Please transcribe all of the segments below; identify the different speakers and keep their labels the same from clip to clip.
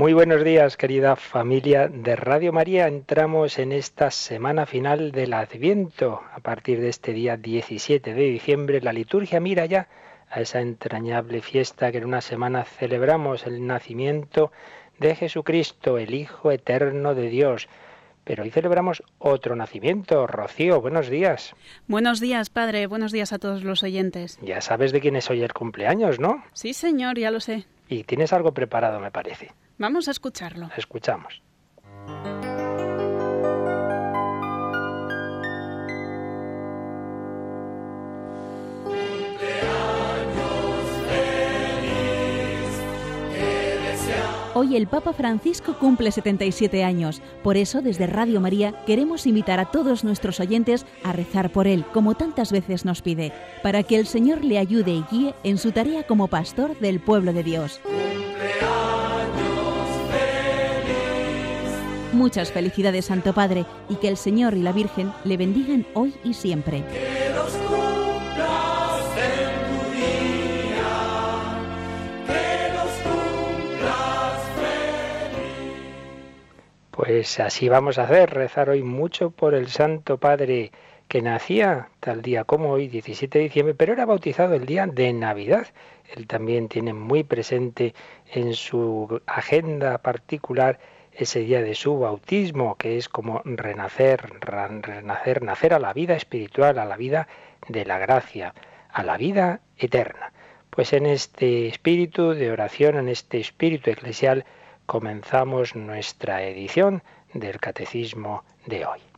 Speaker 1: Muy buenos días, querida familia de Radio María. Entramos en esta semana final del Adviento. A partir de este día 17 de diciembre, la liturgia mira ya a esa entrañable fiesta que en una semana celebramos el nacimiento de Jesucristo, el Hijo eterno de Dios. Pero hoy celebramos otro nacimiento. Rocío, buenos días.
Speaker 2: Buenos días, padre. Buenos días a todos los oyentes.
Speaker 1: Ya sabes de quién es hoy el cumpleaños, ¿no?
Speaker 2: Sí, señor, ya lo sé.
Speaker 1: Y tienes algo preparado, me parece.
Speaker 2: Vamos a escucharlo.
Speaker 1: Escuchamos.
Speaker 3: Hoy el Papa Francisco cumple 77 años. Por eso, desde Radio María, queremos invitar a todos nuestros oyentes a rezar por él, como tantas veces nos pide, para que el Señor le ayude y guíe en su tarea como pastor del pueblo de Dios. Muchas felicidades, Santo Padre, y que el Señor y la Virgen le bendigan hoy y siempre.
Speaker 1: Pues así vamos a hacer, rezar hoy mucho por el Santo Padre que nacía tal día como hoy, 17 de diciembre, pero era bautizado el día de Navidad. Él también tiene muy presente en su agenda particular ese día de su bautismo, que es como renacer, renacer, nacer a la vida espiritual, a la vida de la gracia, a la vida eterna. Pues en este espíritu de oración, en este espíritu eclesial, comenzamos nuestra edición del Catecismo de hoy.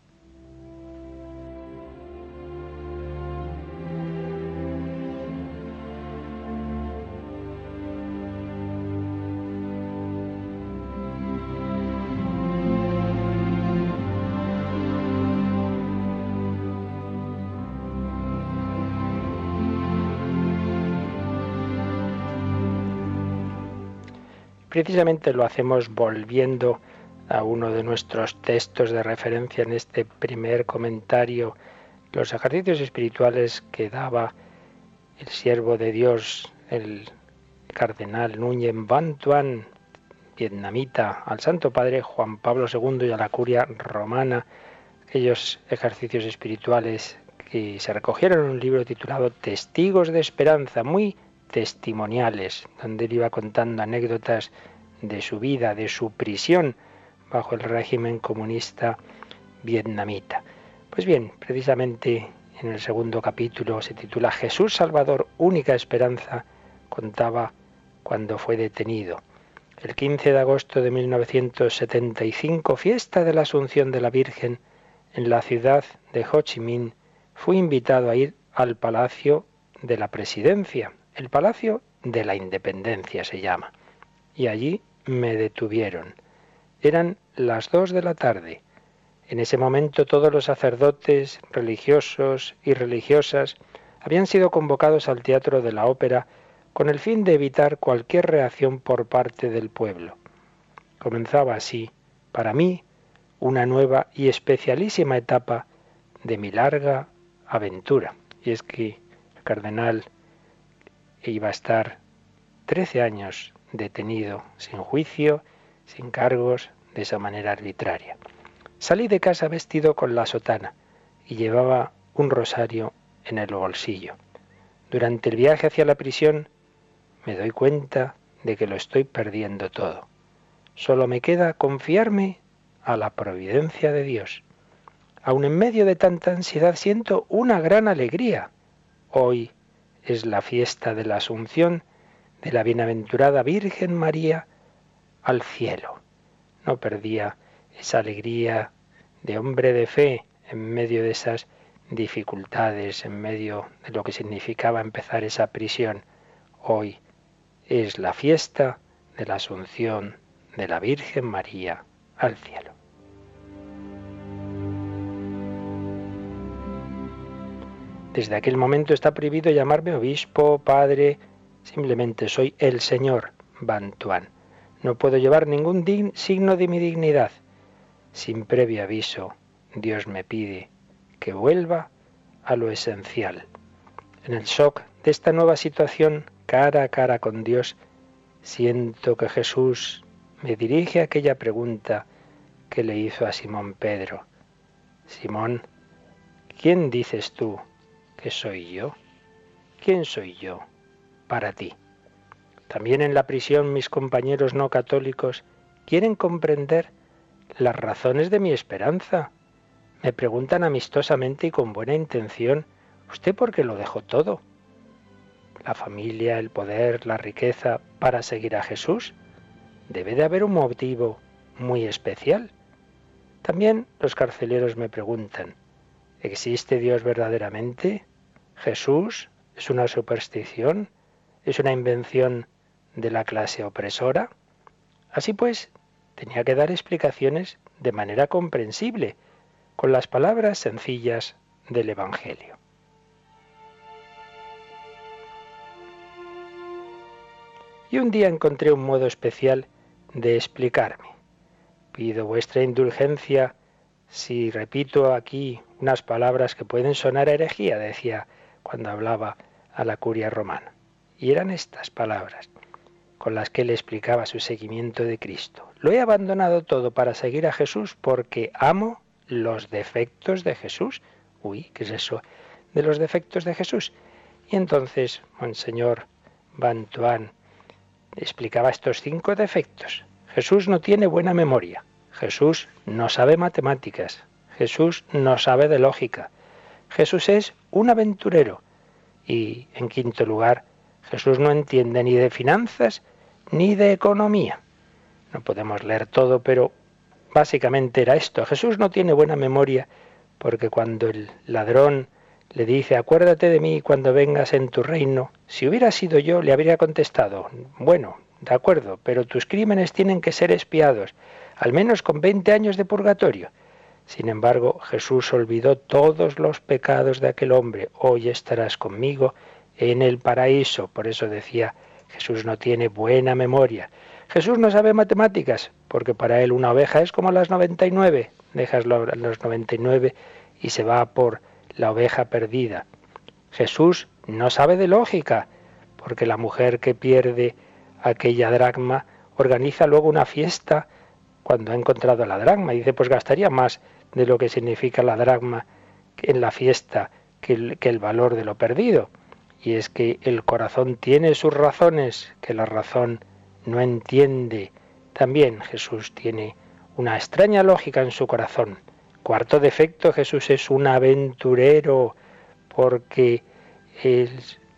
Speaker 1: Precisamente lo hacemos volviendo a uno de nuestros textos de referencia en este primer comentario, los ejercicios espirituales que daba el siervo de Dios, el cardenal Núñez Bantuan, vietnamita, al Santo Padre Juan Pablo II y a la curia romana, aquellos ejercicios espirituales que se recogieron en un libro titulado Testigos de Esperanza, muy testimoniales, donde él iba contando anécdotas de su vida, de su prisión bajo el régimen comunista vietnamita. Pues bien, precisamente en el segundo capítulo se titula Jesús Salvador, única esperanza, contaba cuando fue detenido. El 15 de agosto de 1975, fiesta de la Asunción de la Virgen, en la ciudad de Ho Chi Minh, fui invitado a ir al Palacio de la Presidencia, el Palacio de la Independencia se llama. Y allí me detuvieron. Eran las dos de la tarde. En ese momento todos los sacerdotes, religiosos y religiosas habían sido convocados al teatro de la ópera con el fin de evitar cualquier reacción por parte del pueblo. Comenzaba así, para mí, una nueva y especialísima etapa de mi larga aventura. Y es que el cardenal iba a estar 13 años detenido, sin juicio, sin cargos, de esa manera arbitraria. Salí de casa vestido con la sotana y llevaba un rosario en el bolsillo. Durante el viaje hacia la prisión me doy cuenta de que lo estoy perdiendo todo. Solo me queda confiarme a la providencia de Dios. Aun en medio de tanta ansiedad siento una gran alegría. Hoy es la fiesta de la Asunción de la bienaventurada Virgen María al cielo. No perdía esa alegría de hombre de fe en medio de esas dificultades, en medio de lo que significaba empezar esa prisión. Hoy es la fiesta de la Asunción de la Virgen María al cielo. Desde aquel momento está prohibido llamarme obispo, padre, simplemente soy el señor Bantuán. No puedo llevar ningún signo de mi dignidad. Sin previo aviso, Dios me pide que vuelva a lo esencial. En el shock de esta nueva situación, cara a cara con Dios, siento que Jesús me dirige aquella pregunta que le hizo a Simón Pedro. Simón, ¿quién dices tú que soy yo? ¿Quién soy yo para ti? También en la prisión mis compañeros no católicos quieren comprender las razones de mi esperanza. Me preguntan amistosamente y con buena intención, ¿usted por qué lo dejó todo? ¿La familia, el poder, la riqueza para seguir a Jesús? Debe de haber un motivo muy especial. También los carceleros me preguntan, ¿existe Dios verdaderamente? ¿Jesús es una superstición? ¿Es una invención de la clase opresora? Así pues, tenía que dar explicaciones de manera comprensible, con las palabras sencillas del Evangelio. Y un día encontré un modo especial de explicarme. Pido vuestra indulgencia si repito aquí unas palabras que pueden sonar a herejía, decía cuando hablaba a la curia romana. Y eran estas palabras con las que él explicaba su seguimiento de Cristo. Lo he abandonado todo para seguir a Jesús porque amo los defectos de Jesús. Uy, ¿qué es eso de los defectos de Jesús? Y entonces, Monseñor Bantuán explicaba estos cinco defectos. Jesús no tiene buena memoria. Jesús no sabe matemáticas. Jesús no sabe de lógica. Jesús es un aventurero. Y, en quinto lugar, Jesús no entiende ni de finanzas ni de economía. No podemos leer todo, pero básicamente era esto. Jesús no tiene buena memoria porque cuando el ladrón le dice, acuérdate de mí cuando vengas en tu reino, si hubiera sido yo, le habría contestado, bueno, de acuerdo, pero tus crímenes tienen que ser espiados, al menos con 20 años de purgatorio. Sin embargo, Jesús olvidó todos los pecados de aquel hombre. Hoy estarás conmigo en el paraíso. Por eso decía, Jesús no tiene buena memoria. Jesús no sabe matemáticas, porque para él una oveja es como las 99. Dejas los 99 y se va por la oveja perdida. Jesús no sabe de lógica, porque la mujer que pierde aquella dracma, organiza luego una fiesta cuando ha encontrado la dracma. Dice, pues gastaría más de lo que significa la dracma en la fiesta que el, que el valor de lo perdido. Y es que el corazón tiene sus razones que la razón no entiende. También Jesús tiene una extraña lógica en su corazón. Cuarto defecto, Jesús es un aventurero porque él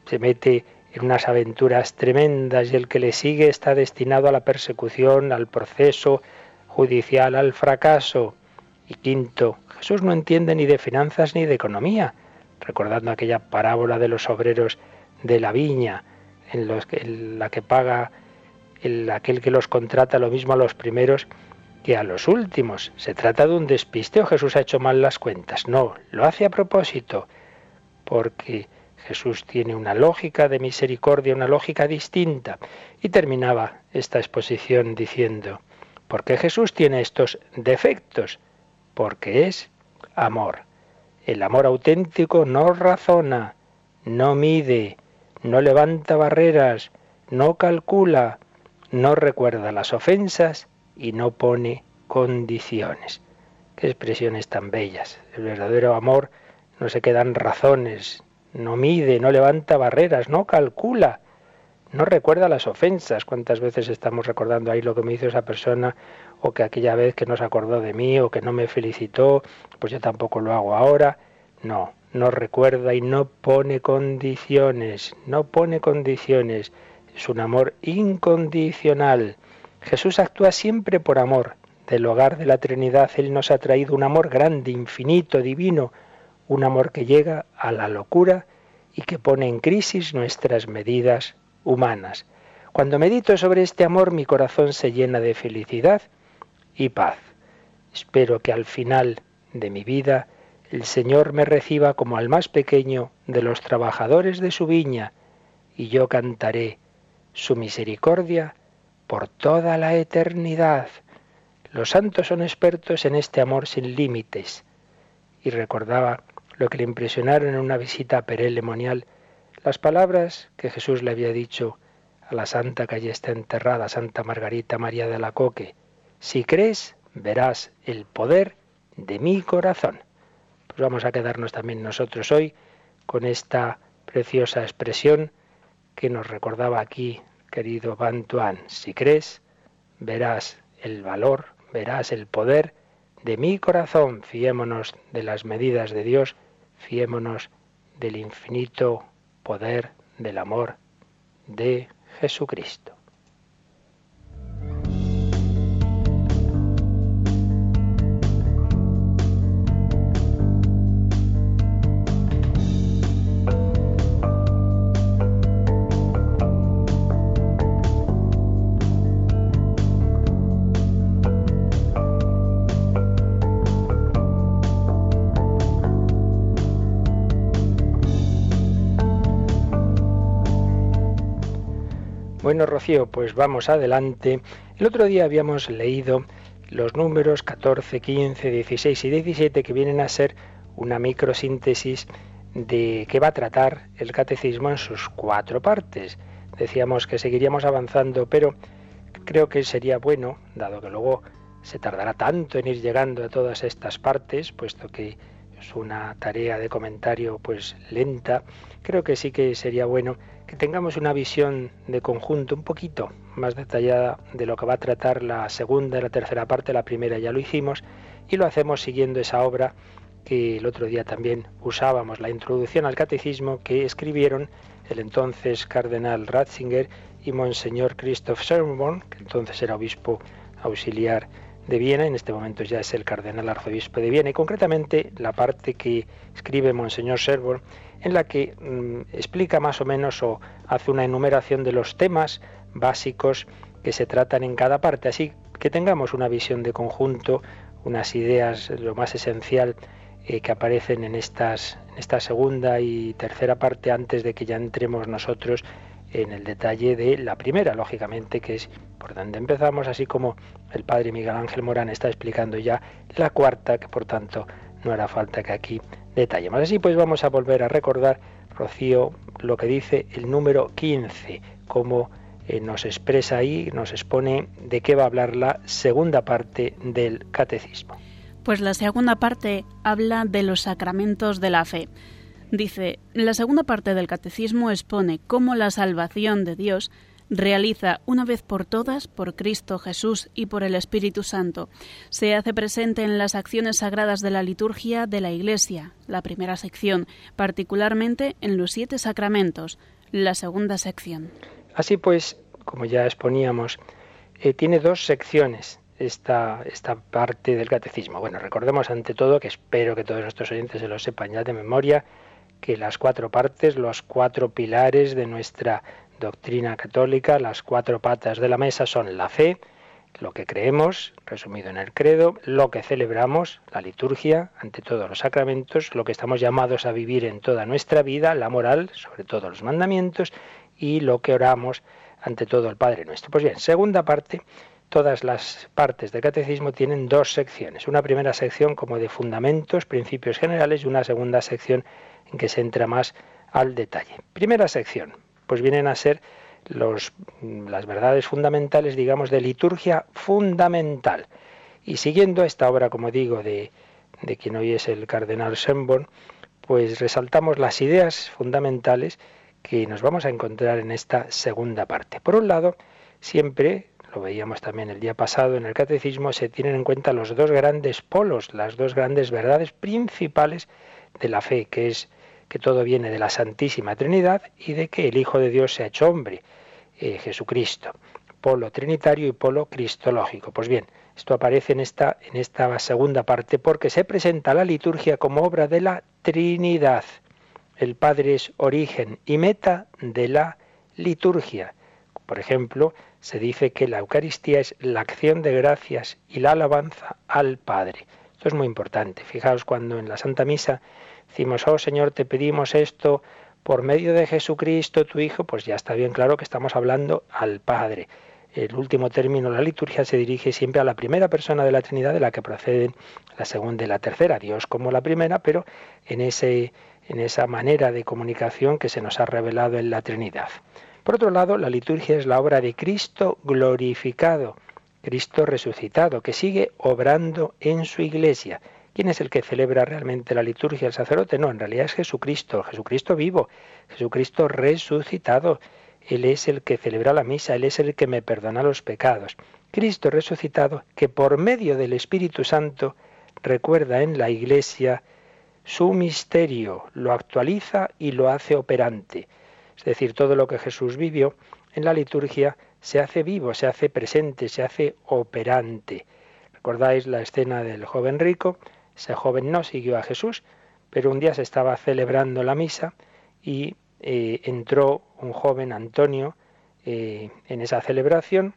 Speaker 1: se mete en unas aventuras tremendas y el que le sigue está destinado a la persecución, al proceso judicial, al fracaso. Y quinto, Jesús no entiende ni de finanzas ni de economía, recordando aquella parábola de los obreros de la viña, en, los que, la que paga el, aquel que los contrata lo mismo a los primeros que a los últimos. ¿Se trata de un despiste o Jesús ha hecho mal las cuentas? No, lo hace a propósito, porque Jesús tiene una lógica de misericordia, una lógica distinta. Y terminaba esta exposición diciendo, ¿por qué Jesús tiene estos defectos? Porque es amor. El amor auténtico no razona, no mide, no levanta barreras, no calcula, no recuerda las ofensas y no pone condiciones. Qué expresiones tan bellas. El verdadero amor no se quedan razones, no mide, no levanta barreras, no calcula, no recuerda las ofensas. ¿Cuántas veces estamos recordando ahí lo que me hizo esa persona o que aquella vez que no se acordó de mí o que no me felicitó, pues yo tampoco lo hago ahora? No, no recuerda y no pone condiciones, no pone condiciones. Es un amor incondicional. Jesús actúa siempre por amor. Del hogar de la Trinidad Él nos ha traído un amor grande, infinito, divino, un amor que llega a la locura y que pone en crisis nuestras medidas humanas. Cuando medito sobre este amor mi corazón se llena de felicidad y paz. Espero que al final de mi vida el Señor me reciba como al más pequeño de los trabajadores de su viña, y yo cantaré su misericordia por toda la eternidad. Los santos son expertos en este amor sin límites. Y recordaba lo que le impresionaron en una visita a las palabras que Jesús le había dicho a la santa que allí está enterrada, Santa Margarita María de la Coque. Si crees, verás el poder de mi corazón. Pues vamos a quedarnos también nosotros hoy con esta preciosa expresión que nos recordaba aquí, querido Bantuan. Si crees, verás el valor, verás el poder de mi corazón. Fiémonos de las medidas de Dios, fiémonos del infinito poder del amor de Jesucristo. Pues vamos adelante. El otro día habíamos leído los números 14, 15, 16 y 17 que vienen a ser una microsíntesis de qué va a tratar el catecismo en sus cuatro partes. Decíamos que seguiríamos avanzando, pero creo que sería bueno, dado que luego se tardará tanto en ir llegando a todas estas partes, puesto que es una tarea de comentario pues lenta, creo que sí que sería bueno tengamos una visión de conjunto un poquito más detallada de lo que va a tratar la segunda y la tercera parte, la primera ya lo hicimos, y lo hacemos siguiendo esa obra que el otro día también usábamos, la introducción al catecismo que escribieron el entonces cardenal Ratzinger y Monseñor Christoph Sermon, que entonces era obispo auxiliar de Viena, en este momento ya es el cardenal arzobispo de Viena, y concretamente la parte que escribe Monseñor Sermon en la que mm, explica más o menos o hace una enumeración de los temas básicos que se tratan en cada parte, así que tengamos una visión de conjunto, unas ideas, lo más esencial eh, que aparecen en, estas, en esta segunda y tercera parte antes de que ya entremos nosotros en el detalle de la primera, lógicamente, que es por donde empezamos, así como el padre Miguel Ángel Morán está explicando ya la cuarta, que por tanto no hará falta que aquí detallemos. Así pues vamos a volver a recordar, Rocío, lo que dice el número 15, como eh, nos expresa ahí, nos expone de qué va a hablar la segunda parte del catecismo.
Speaker 2: Pues la segunda parte habla de los sacramentos de la fe. Dice, la segunda parte del catecismo expone cómo la salvación de Dios realiza una vez por todas por Cristo Jesús y por el Espíritu Santo. Se hace presente en las acciones sagradas de la liturgia de la Iglesia, la primera sección, particularmente en los siete sacramentos, la segunda sección.
Speaker 1: Así pues, como ya exponíamos, eh, tiene dos secciones esta, esta parte del catecismo. Bueno, recordemos ante todo, que espero que todos nuestros oyentes se lo sepan ya de memoria, que las cuatro partes, los cuatro pilares de nuestra doctrina católica, las cuatro patas de la mesa son la fe, lo que creemos, resumido en el credo, lo que celebramos, la liturgia, ante todos los sacramentos, lo que estamos llamados a vivir en toda nuestra vida, la moral, sobre todo los mandamientos, y lo que oramos ante todo el Padre nuestro. Pues bien, segunda parte, todas las partes del catecismo tienen dos secciones. Una primera sección como de fundamentos, principios generales, y una segunda sección en que se entra más al detalle. Primera sección, pues vienen a ser los, las verdades fundamentales, digamos, de liturgia fundamental. Y siguiendo esta obra, como digo, de, de quien hoy es el cardenal Schönborn, pues resaltamos las ideas fundamentales que nos vamos a encontrar en esta segunda parte. Por un lado, siempre, lo veíamos también el día pasado en el catecismo, se tienen en cuenta los dos grandes polos, las dos grandes verdades principales de la fe, que es que todo viene de la Santísima Trinidad y de que el Hijo de Dios se ha hecho hombre, eh, Jesucristo, polo trinitario y polo cristológico. Pues bien, esto aparece en esta, en esta segunda parte porque se presenta la liturgia como obra de la Trinidad. El Padre es origen y meta de la liturgia. Por ejemplo, se dice que la Eucaristía es la acción de gracias y la alabanza al Padre Esto es muy importante. Fijaos cuando en la Santa Misa decimos, oh Señor, te pedimos esto por medio de Jesucristo, tu Hijo, pues ya está bien claro que estamos hablando al Padre. El último término, la liturgia, se dirige siempre a la primera persona de la Trinidad de la que proceden la segunda y la tercera, Dios como la primera, pero en, ese, en esa manera de comunicación que se nos ha revelado en la Trinidad. Por otro lado, la liturgia es la obra de Cristo glorificado, Cristo resucitado, que sigue obrando en su iglesia. ¿Quién es el que celebra realmente la liturgia? ¿El sacerdote? No, en realidad es Jesucristo, Jesucristo vivo, Jesucristo resucitado. Él es el que celebra la misa, Él es el que me perdona los pecados. Cristo resucitado, que por medio del Espíritu Santo recuerda en la iglesia su misterio, lo actualiza y lo hace operante. Es decir, todo lo que Jesús vivió en la liturgia se hace vivo, se hace presente, se hace operante. ¿Recordáis la escena del joven rico? Ese joven no siguió a Jesús, pero un día se estaba celebrando la misa y eh, entró un joven, Antonio, eh, en esa celebración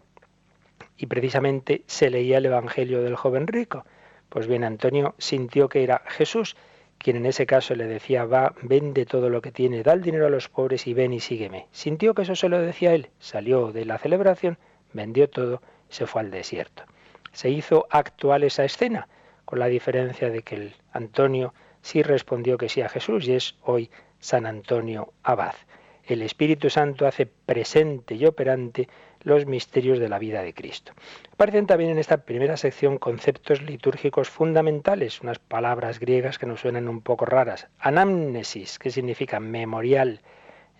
Speaker 1: y precisamente se leía el Evangelio del joven rico. Pues bien, Antonio sintió que era Jesús quien en ese caso le decía, va, vende todo lo que tiene, da el dinero a los pobres y ven y sígueme. Sintió que eso se lo decía él, salió de la celebración, vendió todo se fue al desierto. Se hizo actual esa escena, con la diferencia de que el Antonio sí respondió que sí a Jesús y es hoy San Antonio Abad. El Espíritu Santo hace presente y operante los misterios de la vida de Cristo. Aparecen también en esta primera sección conceptos litúrgicos fundamentales, unas palabras griegas que nos suenan un poco raras. Anamnesis, que significa memorial.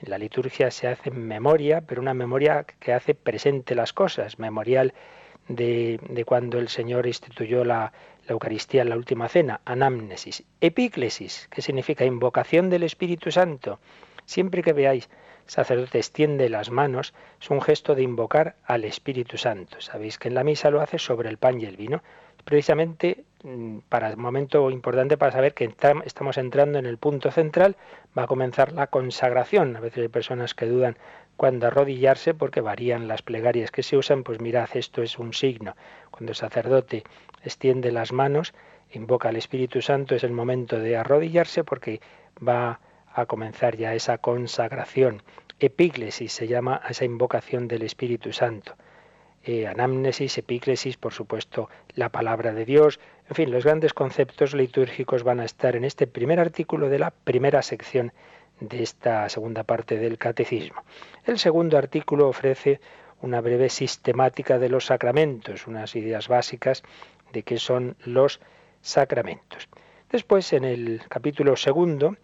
Speaker 1: En la liturgia se hace memoria, pero una memoria que hace presente las cosas, memorial de, cuando el Señor instituyó la, la Eucaristía en la última cena, anamnesis. Epíclesis, que significa invocación del Espíritu Santo. Siempre que veáis sacerdote extiende las manos, es un gesto de invocar al Espíritu Santo. Sabéis que en la misa lo hace sobre el pan y el vino. Precisamente mm, para el momento importante para saber que estamos entrando en el punto central, va a comenzar la consagración. A veces hay personas que dudan cuándo arrodillarse porque varían las plegarias que se usan, pues mirad, esto es un signo. Cuando el sacerdote extiende las manos, invoca al Espíritu Santo, es el momento de arrodillarse porque va a comenzar ya esa consagración. Epíclesis se llama a esa invocación del Espíritu Santo. Eh, anamnesis, epíclesis, por supuesto, la palabra de Dios. En fin, los grandes conceptos litúrgicos van a estar en este primer artículo de la primera sección de esta segunda parte del catecismo. El segundo artículo ofrece una breve sistemática de los sacramentos, unas ideas básicas de qué son los sacramentos. Después, en el capítulo segundo,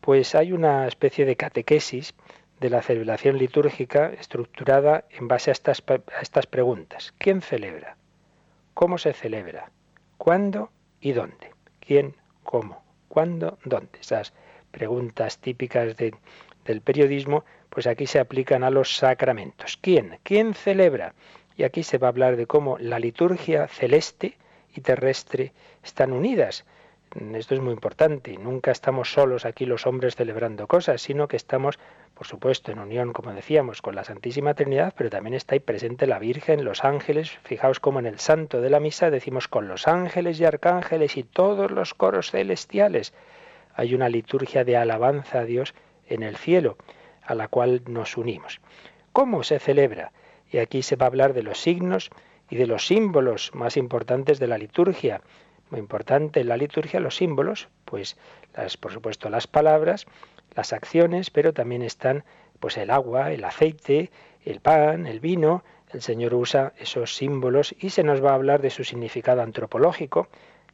Speaker 1: pues hay una especie de catequesis de la celebración litúrgica estructurada en base a estas, a estas preguntas. ¿Quién celebra? ¿Cómo se celebra? ¿Cuándo y dónde? ¿Quién? ¿Cómo? ¿Cuándo? ¿Dónde? Esas preguntas típicas del periodismo, pues aquí se aplican a los sacramentos. ¿Quién? ¿Quién celebra? Y aquí se va a hablar de cómo la liturgia celeste y terrestre están unidas esto es muy importante. Nunca estamos solos aquí los hombres celebrando cosas, sino que estamos, por supuesto, en unión, como decíamos, con la Santísima Trinidad, pero también está ahí presente la Virgen, los ángeles. Fijaos cómo en el santo de la misa decimos con los ángeles y arcángeles y todos los coros celestiales. Hay una liturgia de alabanza a Dios en el cielo, a la cual nos unimos. ¿Cómo se celebra? Y aquí se va a hablar de los signos y de los símbolos más importantes de la liturgia muy importante en la liturgia los símbolos, pues las, por supuesto las palabras, las acciones, pero también están pues el agua, el aceite, el pan, el vino. El Señor usa esos símbolos y se nos va a hablar de su significado antropológico,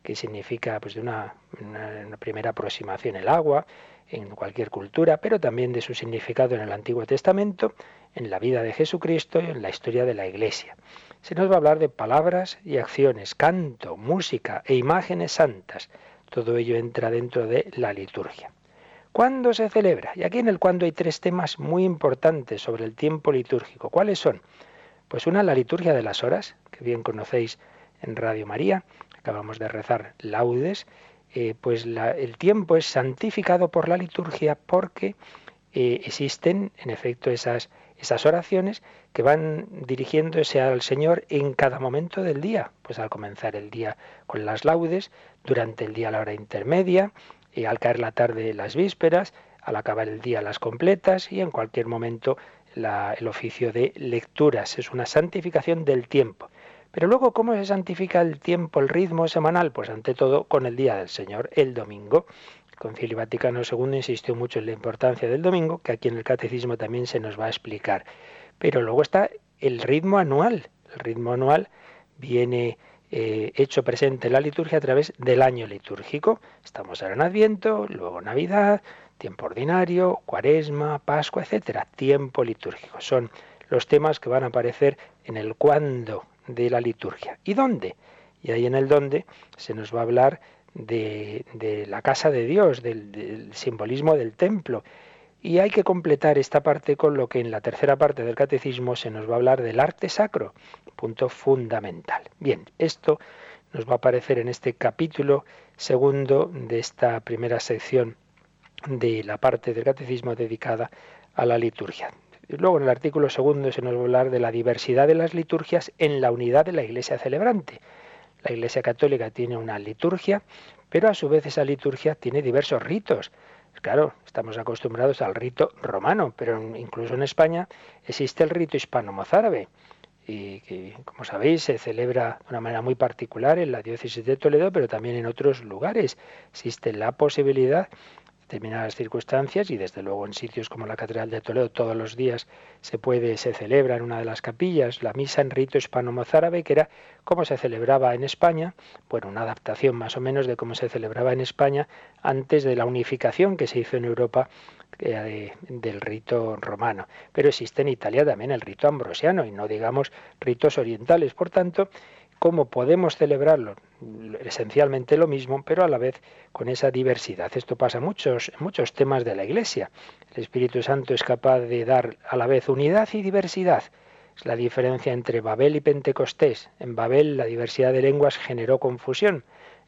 Speaker 1: que significa pues de una, una primera aproximación el agua en cualquier cultura, pero también de su significado en el Antiguo Testamento, en la vida de Jesucristo y en la historia de la Iglesia se nos va a hablar de palabras y acciones, canto, música e imágenes santas. Todo ello entra dentro de la liturgia. ¿Cuándo se celebra? Y aquí en el cuándo hay tres temas muy importantes sobre el tiempo litúrgico. ¿Cuáles son? Pues una, la liturgia de las horas, que bien conocéis en Radio María. Acabamos de rezar laudes. Eh, pues el tiempo es santificado por la liturgia porque eh, existen, en efecto, esas esas oraciones que van dirigiéndose al Señor en cada momento del día, pues al comenzar el día con las laudes, durante el día la hora intermedia, y al caer la tarde las vísperas, al acabar el día las completas y en cualquier momento el oficio de lecturas. Es una santificación del tiempo. Pero luego, ¿cómo se santifica el tiempo, el ritmo semanal? Pues ante todo con el Día del Señor, el domingo. El Concilio Vaticano II insistió mucho en la importancia del domingo, que aquí en el Catecismo también se nos va a explicar. Pero luego está el ritmo anual. El ritmo anual viene eh, hecho presente en la liturgia a través del año litúrgico. Estamos ahora en Adviento, luego Navidad, tiempo ordinario, Cuaresma, Pascua, etcétera. Tiempo litúrgico. Son los temas que van a aparecer en el cuándo de la liturgia. ¿Y dónde? Y ahí en el dónde se nos va a hablar de, la casa de Dios, del, simbolismo del templo. Y hay que completar esta parte con lo que en la tercera parte del catecismo se nos va a hablar del arte sacro, punto fundamental. Bien, esto nos va a aparecer en este capítulo segundo de esta primera sección de la parte del catecismo dedicada a la liturgia. Luego en el artículo segundo se nos va a hablar de la diversidad de las liturgias en la unidad de la Iglesia celebrante. La Iglesia Católica tiene una liturgia, pero a su vez esa liturgia tiene diversos ritos. Claro, estamos acostumbrados al rito romano, pero incluso en España existe el rito hispano-mozárabe y que, como sabéis, se celebra de una manera muy particular en la diócesis de Toledo, pero también en otros lugares. Existe la posibilidad determinadas circunstancias y desde luego en sitios como la Catedral de Toledo todos los días se puede se celebra en una de las capillas la misa en rito hispano-mozárabe que era como se celebraba en España, bueno, una adaptación más o menos de cómo se celebraba en España antes de la unificación que se hizo en Europa eh, del rito romano. Pero existe en Italia también el rito ambrosiano y no digamos ritos orientales. Por tanto, cómo podemos celebrarlo, esencialmente lo mismo, pero a la vez con esa diversidad. Esto pasa en muchos, muchos temas de la Iglesia. El Espíritu Santo es capaz de dar a la vez unidad y diversidad. Es la diferencia entre Babel y Pentecostés. En Babel la diversidad de lenguas generó confusión.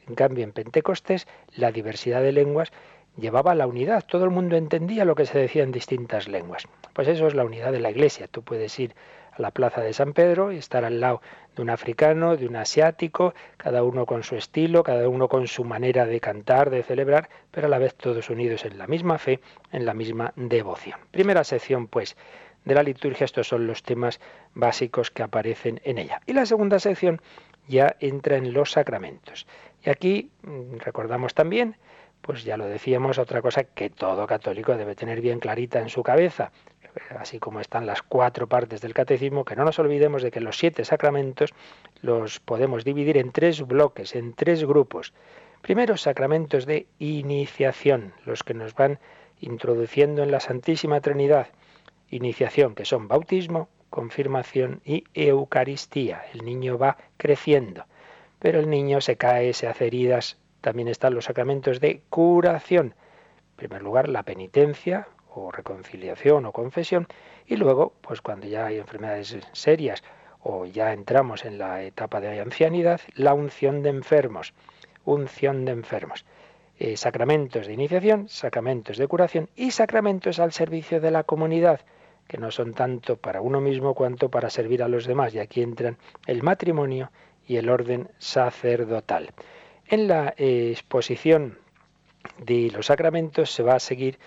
Speaker 1: En cambio, en Pentecostés la diversidad de lenguas llevaba a la unidad. Todo el mundo entendía lo que se decía en distintas lenguas. Pues eso es la unidad de la Iglesia. Tú puedes ir la plaza de San Pedro y estar al lado de un africano, de un asiático, cada uno con su estilo, cada uno con su manera de cantar, de celebrar, pero a la vez todos unidos en la misma fe, en la misma devoción. Primera sección, pues, de la liturgia, estos son los temas básicos que aparecen en ella. Y la segunda sección ya entra en los sacramentos. Y aquí mm, recordamos también pues ya lo decíamos, otra cosa que todo católico debe tener bien clarita en su cabeza así como están las cuatro partes del catecismo, que no nos olvidemos de que los siete sacramentos los podemos dividir en tres bloques, en tres grupos. Primero, sacramentos de iniciación, los que nos van introduciendo en la Santísima Trinidad. Iniciación, que son bautismo, confirmación y Eucaristía. El niño va creciendo, pero el niño se cae, se hace heridas. También están los sacramentos de curación. En primer lugar, la penitencia, o reconciliación o confesión y luego pues cuando ya hay enfermedades serias o ya entramos en la etapa de ancianidad la unción de enfermos unción de enfermos. Eh, sacramentos de iniciación sacramentos de curación y sacramentos al servicio de la comunidad que no son tanto para uno mismo cuanto para servir a los demás. Y aquí entran el matrimonio y el orden sacerdotal. En la eh, exposición de los sacramentos se va a seguir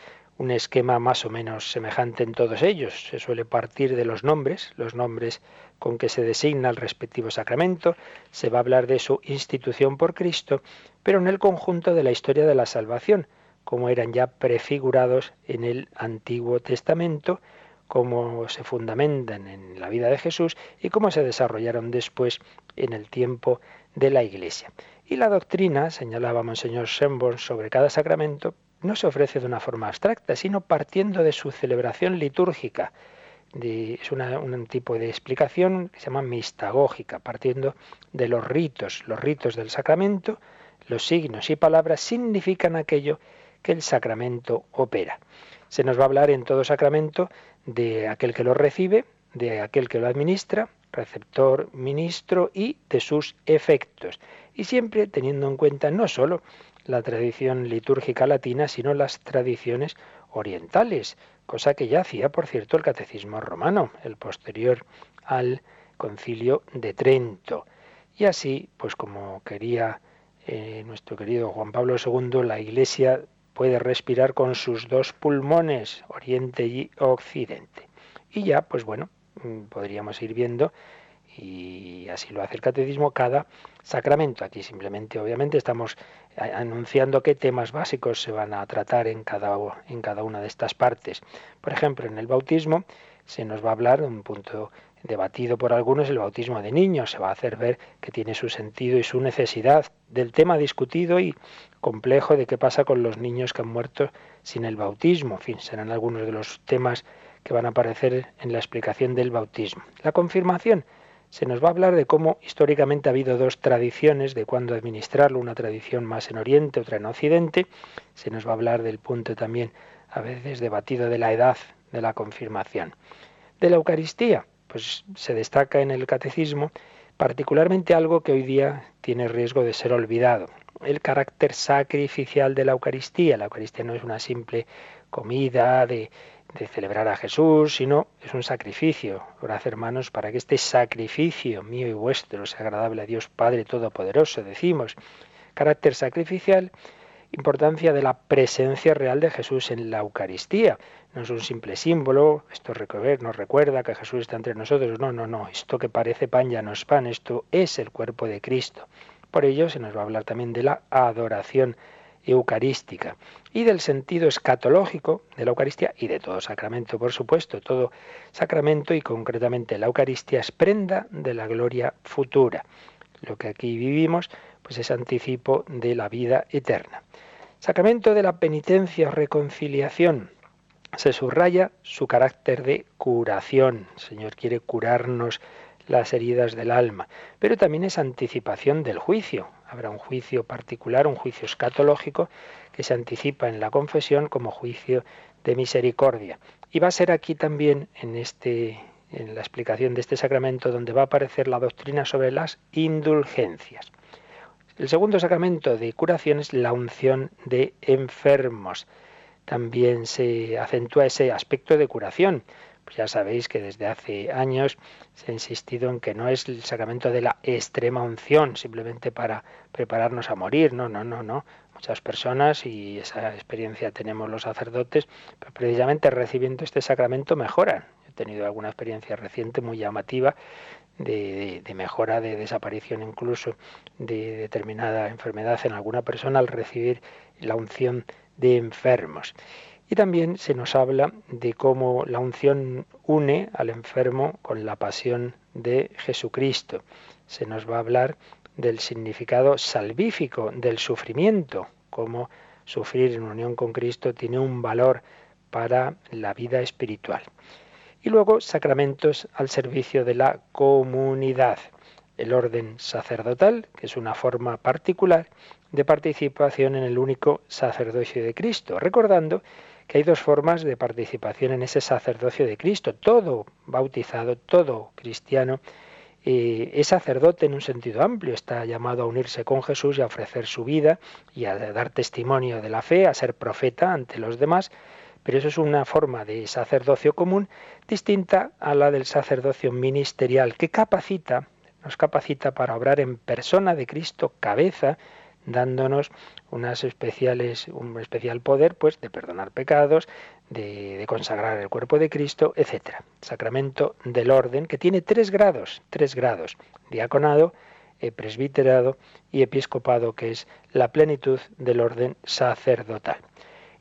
Speaker 1: un esquema más o menos semejante en todos ellos. Se suele partir de los nombres, los nombres con que se designa el respectivo sacramento, se va a hablar de su institución por Cristo, pero en el conjunto de la historia de la salvación, como eran ya prefigurados en el Antiguo Testamento, cómo se fundamentan en la vida de Jesús y cómo se desarrollaron después en el tiempo de la Iglesia. Y la doctrina, señalaba Monseñor Schönborn, sobre cada sacramento, no se ofrece de una forma abstracta, sino partiendo de su celebración litúrgica. es un tipo de explicación que se llama mistagógica, partiendo de los ritos. Los ritos del sacramento, los signos y palabras significan aquello que el sacramento opera. Se nos va a hablar en todo sacramento de aquel que lo recibe, de aquel que lo administra, receptor, ministro y de sus efectos. Y siempre teniendo en cuenta no sólo la tradición litúrgica latina, sino las tradiciones orientales, cosa que ya hacía, por cierto, el catecismo romano, el posterior al concilio de Trento. Y así, pues como quería eh, nuestro querido Juan Pablo II, la Iglesia puede respirar con sus dos pulmones, oriente y occidente. Y ya, pues bueno, mm, podríamos ir viendo, y así lo hace el catecismo, cada sacramento. Aquí simplemente, obviamente, estamos anunciando qué temas básicos se van a tratar en cada, en cada una de estas partes. Por ejemplo, en el bautismo se nos va a hablar, un punto debatido por algunos, el bautismo de niños. Se va a hacer ver que tiene su sentido y su necesidad del tema discutido y complejo de qué pasa con los niños que han muerto sin el bautismo. En fin, serán algunos de los temas que van a aparecer en la explicación del bautismo. La confirmación se nos va a hablar de cómo históricamente ha habido dos tradiciones de cuándo administrarlo, una tradición más en Oriente, otra en Occidente. Se nos va a hablar del punto también a veces debatido de la edad de la confirmación. De la Eucaristía, pues se destaca en el catecismo particularmente algo que hoy día tiene riesgo de ser olvidado, el carácter sacrificial de la Eucaristía. La Eucaristía no es una simple comida de de celebrar a Jesús, sino es un sacrificio. Orad, hermanos, para que este sacrificio mío y vuestro sea agradable a Dios Padre Todopoderoso. Decimos, carácter sacrificial, importancia de la presencia real de Jesús en la Eucaristía. No es un simple símbolo, esto nos recuerda que Jesús está entre nosotros. No, no, no, esto que parece pan ya no es pan, esto es el cuerpo de Cristo. Por ello se nos va a hablar también de la adoración eucarística y del sentido escatológico de la Eucaristía y de todo sacramento, por supuesto, todo sacramento y concretamente la Eucaristía es prenda de la gloria futura. Lo que aquí vivimos pues es anticipo de la vida eterna. Sacramento de la penitencia o reconciliación. Se subraya su carácter de curación. El Señor quiere curarnos las heridas del alma, pero también es anticipación del juicio. Habrá un juicio particular, un juicio escatológico, que se anticipa en la confesión como juicio de misericordia. Y va a ser aquí también en este en la explicación de este sacramento donde va a aparecer la doctrina sobre las indulgencias. El segundo sacramento de curación es la unción de enfermos. También se acentúa ese aspecto de curación. Pues ya sabéis que desde hace años se ha insistido en que no es el sacramento de la extrema unción, simplemente para prepararnos a morir. No, no, no, no. Muchas personas, y esa experiencia tenemos los sacerdotes, pero precisamente recibiendo este sacramento mejoran. He tenido alguna experiencia reciente muy llamativa de, mejora, de desaparición incluso de determinada enfermedad en alguna persona al recibir la unción de enfermos. Y también se nos habla de cómo la unción une al enfermo con la pasión de Jesucristo. Se nos va a hablar del significado salvífico del sufrimiento, cómo sufrir en unión con Cristo tiene un valor para la vida espiritual. Y luego sacramentos al servicio de la comunidad. El orden sacerdotal, que es una forma particular de participación en el único sacerdocio de Cristo, recordando que hay dos formas de participación en ese sacerdocio de Cristo. Todo bautizado, todo cristiano, es sacerdote en un sentido amplio, está llamado a unirse con Jesús y a ofrecer su vida y a dar testimonio de la fe, a ser profeta ante los demás, pero eso es una forma de sacerdocio común distinta a la del sacerdocio ministerial, que capacita, nos capacita para obrar en persona de Cristo, cabeza, dándonos unas especiales, un especial poder pues, de perdonar pecados, de, consagrar el cuerpo de Cristo, etc. Sacramento del orden, que tiene tres grados, tres grados, diaconado, eh, presbiterado y episcopado, que es la plenitud del orden sacerdotal.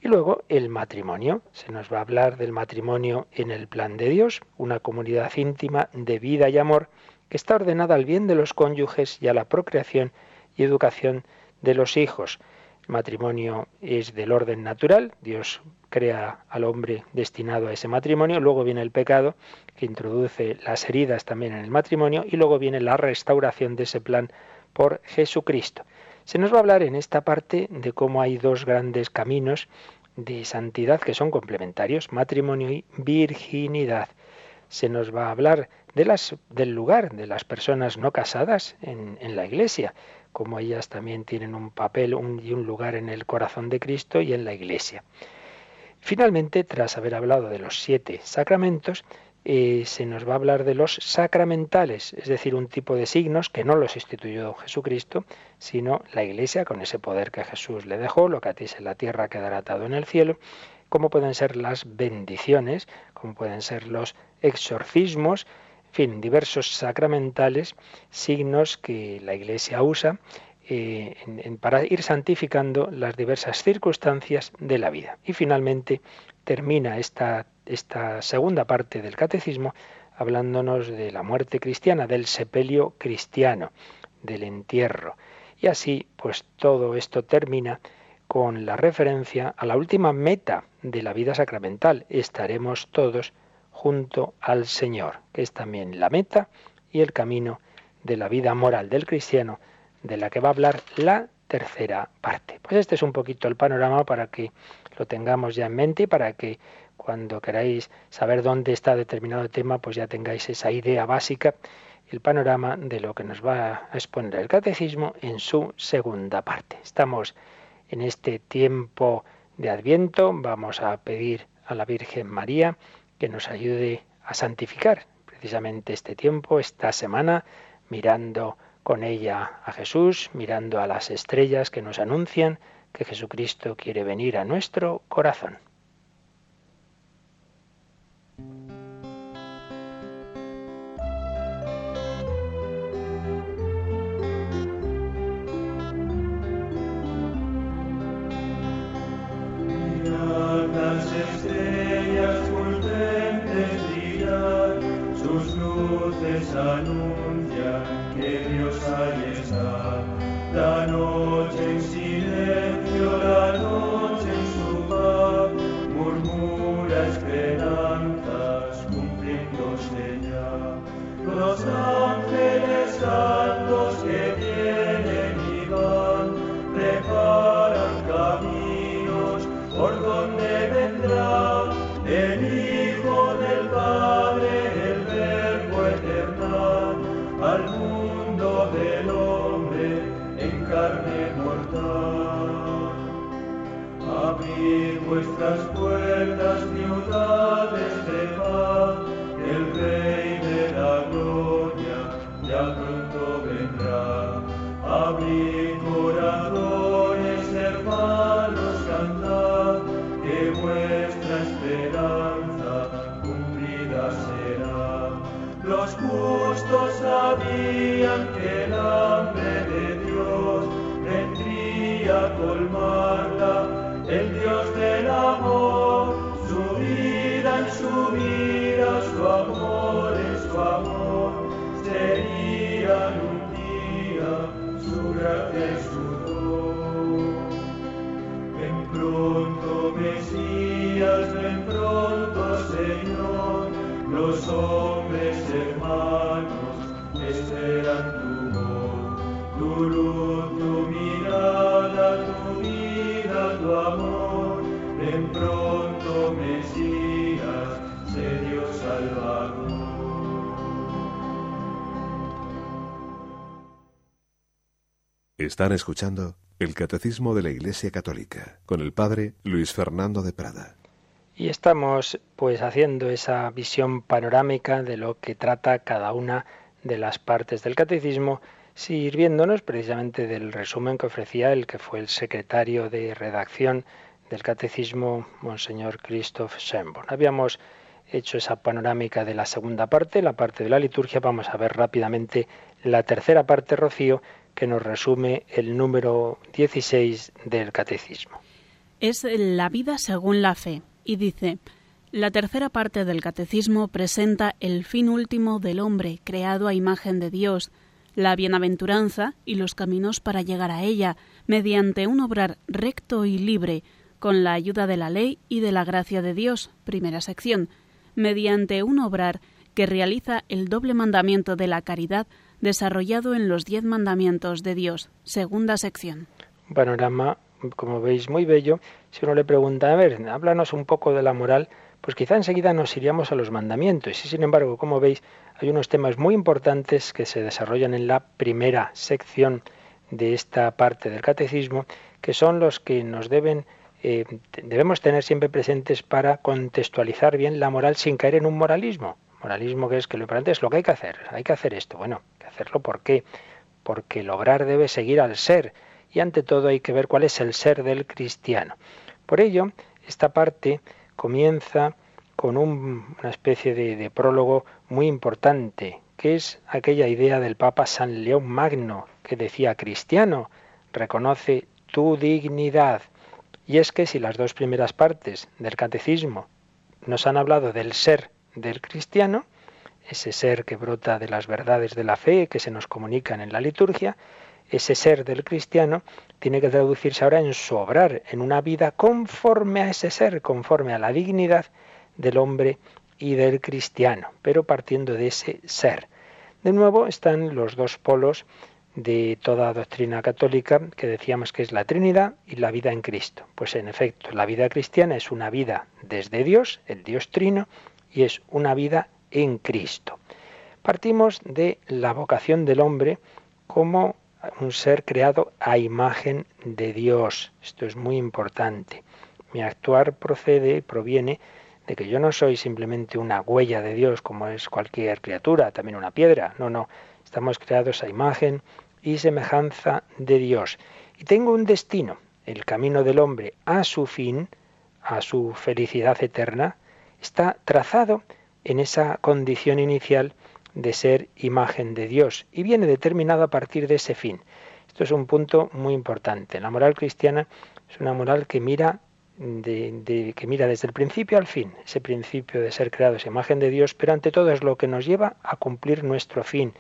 Speaker 1: Y luego el matrimonio. Se nos va a hablar del matrimonio en el plan de Dios, una comunidad íntima de vida y amor que está ordenada al bien de los cónyuges y a la procreación y educación de los hijos. El matrimonio es del orden natural, Dios crea al hombre destinado a ese matrimonio, luego viene el pecado que introduce las heridas también en el matrimonio y luego viene la restauración de ese plan por Jesucristo. Se nos va a hablar en esta parte de cómo hay dos grandes caminos de santidad que son complementarios, matrimonio y virginidad. se nos va a hablar de las, del lugar de las personas no casadas en, en la Iglesia, como ellas también tienen un papel y un lugar en el corazón de Cristo y en la Iglesia. Finalmente, tras haber hablado de los siete sacramentos, eh, se nos va a hablar de los sacramentales, es decir, un tipo de signos que no los instituyó Jesucristo, sino la Iglesia con ese poder que Jesús le dejó, lo que atéis en la tierra quedará atado en el cielo, como pueden ser las bendiciones, como pueden ser los exorcismos, fin, diversos sacramentales, signos que la Iglesia usa eh, para ir santificando las diversas circunstancias de la vida. Y finalmente termina esta, esta segunda parte del catecismo hablándonos de la muerte cristiana, del sepelio cristiano, del entierro. Y así, pues todo esto termina con la referencia a la última meta de la vida sacramental. Estaremos todos junto al Señor, que es también la meta y el camino de la vida moral del cristiano de la que va a hablar la tercera parte. Pues este es un poquito el panorama para que lo tengamos ya en mente y para que cuando queráis saber dónde está determinado tema, pues ya tengáis esa idea básica, el panorama de lo que nos va a exponer el catecismo en su segunda parte. Estamos en este tiempo de Adviento, vamos a pedir a la Virgen María que nos ayude a santificar precisamente este tiempo, esta semana, mirando con ella a Jesús, mirando a las estrellas que nos anuncian que Jesucristo quiere venir a nuestro corazón.
Speaker 4: Los justos sabían que el hambre de Dios vendría a colmarla, el Dios del amor, su vida en su vida, su amor en su amor, serían un día su gracia y su don. Ven pronto, Mesías, ven pronto, Señor, los hombres
Speaker 5: Están escuchando el Catecismo de la Iglesia Católica con el Padre Luis Fernando de Prada.
Speaker 1: Y estamos pues haciendo esa visión panorámica de lo que trata cada una de las partes del catecismo, sirviéndonos precisamente del resumen que ofrecía el que fue el secretario de redacción del catecismo, Monseñor Christoph Schönborn. Habíamos hecho esa panorámica de la segunda parte, la parte de la liturgia, vamos a ver rápidamente la tercera parte, Rocío, que nos resume el número 16 del catecismo.
Speaker 2: Es la vida según la fe y dice, la tercera parte del catecismo presenta el fin último del hombre creado a imagen de Dios, la bienaventuranza y los caminos para llegar a ella, mediante un obrar recto y libre, con la ayuda de la ley y de la gracia de Dios, primera sección, mediante un obrar que realiza el doble mandamiento de la caridad desarrollado en los diez mandamientos de Dios, segunda sección.
Speaker 1: panorama como veis, muy bello. Si uno le pregunta, a ver, háblanos un poco de la moral, pues quizá enseguida nos iríamos a los mandamientos. Y sin embargo, como veis, hay unos temas muy importantes que se desarrollan en la primera sección de esta parte del catecismo, que son los que nos deben eh, debemos tener siempre presentes para contextualizar bien la moral sin caer en un moralismo. Moralismo que es que lo importante es lo que hay que hacer. Hay que hacer esto. Bueno, hay que hacerlo ¿por qué? Porque lograr debe seguir al ser. Y ante todo hay que ver cuál es el ser del cristiano. Por ello, esta parte comienza con una especie de, prólogo muy importante, que es aquella idea del Papa San León Magno, que decía, cristiano, reconoce tu dignidad. Y es que si las dos primeras partes del catecismo nos han hablado del ser del cristiano, ese ser que brota de las verdades de la fe que se nos comunican en la liturgia, ese ser del cristiano tiene que traducirse ahora en su obrar, en una vida conforme a ese ser, conforme a la dignidad del hombre y del cristiano, pero partiendo de ese ser. De nuevo están los dos polos de toda doctrina católica que decíamos que es la Trinidad y la vida en Cristo. Pues en efecto, la vida cristiana es una vida desde Dios, el Dios Trino, y es una vida en Cristo. Partimos de la vocación del hombre como un ser creado a imagen de Dios. Esto es muy importante. Mi actuar procede, proviene de que yo no soy simplemente una huella de Dios como es cualquier criatura, también una piedra. No, no. Estamos creados a imagen y semejanza de Dios. Y tengo un destino, el camino del hombre a su fin, a su felicidad eterna, está trazado en esa condición inicial de ser imagen de Dios y viene determinado a partir de ese fin. Esto es un punto muy importante. La moral cristiana es una moral que mira, de, que mira desde el principio al fin, ese principio de ser creados imagen de Dios, pero ante todo es lo que nos lleva a cumplir nuestro fin,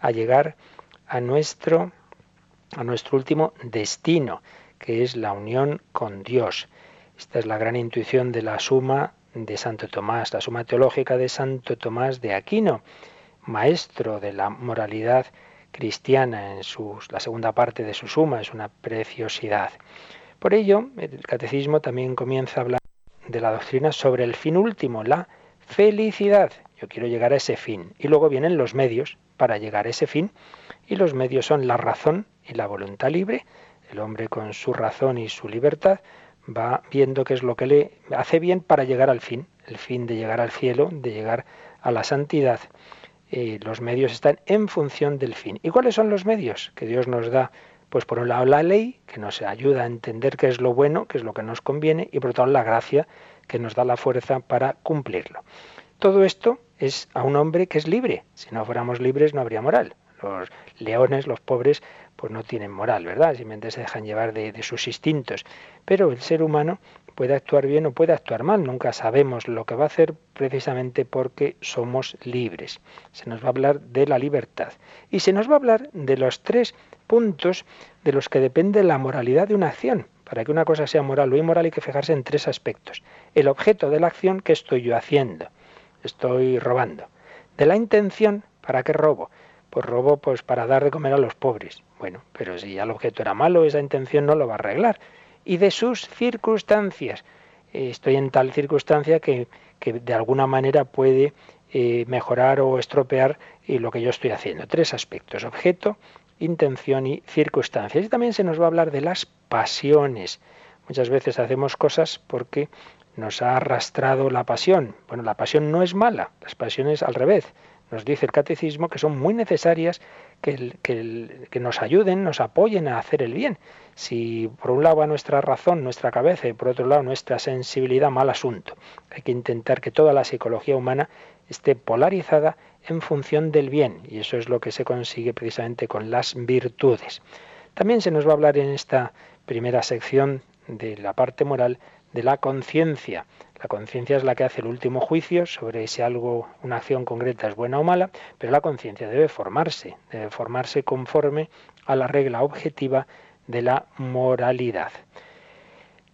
Speaker 1: a llegar a nuestro, a nuestro último destino, que es la unión con Dios. Esta es la gran intuición de la suma de Santo Tomás, la suma teológica de Santo Tomás de Aquino maestro de la moralidad cristiana en la segunda parte de su suma, es una preciosidad. Por ello, el catecismo también comienza a hablar de la doctrina sobre el fin último, la felicidad. Yo quiero llegar a ese fin. Y luego vienen los medios para llegar a ese fin. Y los medios son la razón y la voluntad libre. El hombre con su razón y su libertad va viendo qué es lo que le hace bien para llegar al fin. El fin de llegar al cielo, de llegar a la santidad. Eh, los medios están en función del fin. ¿Y cuáles son los medios que Dios nos da? Pues por un lado la ley, que nos ayuda a entender qué es lo bueno, qué es lo que nos conviene, y por otro lado la gracia, que nos da la fuerza para cumplirlo. Todo esto es a un hombre que es libre. Si no fuéramos libres no habría moral. Los leones, los pobres, pues no tienen moral, ¿verdad? Simplemente se dejan llevar de, de sus instintos. Pero el ser humano puede actuar bien o puede actuar mal. Nunca sabemos lo que va a hacer precisamente porque somos libres. Se nos va a hablar de la libertad. Y se nos va a hablar de los tres puntos de los que depende la moralidad de una acción. Para que una cosa sea moral o inmoral hay que fijarse en tres aspectos. El objeto de la acción, ¿qué estoy yo haciendo? Estoy robando. De la intención, ¿para qué robo? Pues robo pues para dar de comer a los pobres. Bueno, pero si ya el objeto era malo, esa intención no lo va a arreglar y de sus circunstancias. Eh, estoy en tal circunstancia que, de alguna manera puede eh, mejorar o estropear eh, lo que yo estoy haciendo. Tres aspectos, objeto, intención y circunstancias. Y también se nos va a hablar de las pasiones. Muchas veces hacemos cosas porque nos ha arrastrado la pasión. Bueno, la pasión no es mala, las pasiones al revés. Nos dice el catecismo que son muy necesarias que, que, nos ayuden, nos apoyen a hacer el bien. Si por un lado va nuestra razón, nuestra cabeza y por otro lado nuestra sensibilidad, mal asunto. Hay que intentar que toda la psicología humana esté polarizada en función del bien y eso es lo que se consigue precisamente con las virtudes. También se nos va a hablar en esta primera sección de la parte moral de la conciencia. La conciencia es la que hace el último juicio sobre si algo, una acción concreta es buena o mala, pero la conciencia debe formarse, debe formarse conforme a la regla objetiva de la moralidad.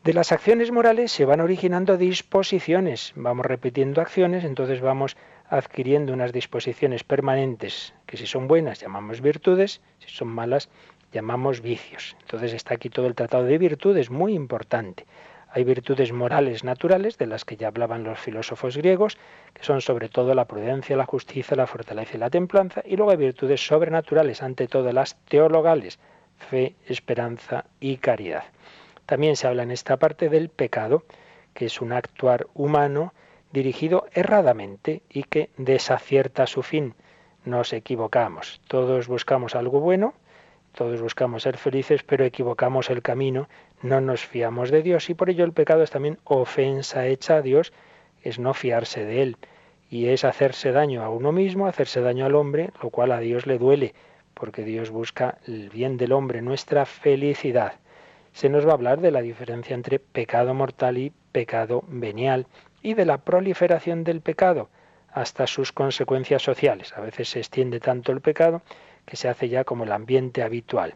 Speaker 1: De las acciones morales se van originando disposiciones, vamos repitiendo acciones, entonces vamos adquiriendo unas disposiciones permanentes que si son buenas llamamos virtudes, si son malas llamamos vicios. Entonces está aquí todo el tratado de virtudes, muy importante. Hay virtudes morales naturales, de las que ya hablaban los filósofos griegos, que son sobre todo la prudencia, la justicia, la fortaleza y la templanza, y luego hay virtudes sobrenaturales, ante todo las teologales, fe, esperanza y caridad. También se habla en esta parte del pecado, que es un actuar humano dirigido erradamente y que desacierta su fin. Nos equivocamos. Todos buscamos algo bueno, todos buscamos ser felices, pero equivocamos el camino, no nos fiamos de Dios y por ello el pecado es también ofensa hecha a Dios, es no fiarse de Él y es hacerse daño a uno mismo, hacerse daño al hombre, lo cual a Dios le duele, porque Dios busca el bien del hombre, nuestra felicidad se nos va a hablar de la diferencia entre pecado mortal y pecado venial y de la proliferación del pecado hasta sus consecuencias sociales. A veces se extiende tanto el pecado que se hace ya como el ambiente habitual.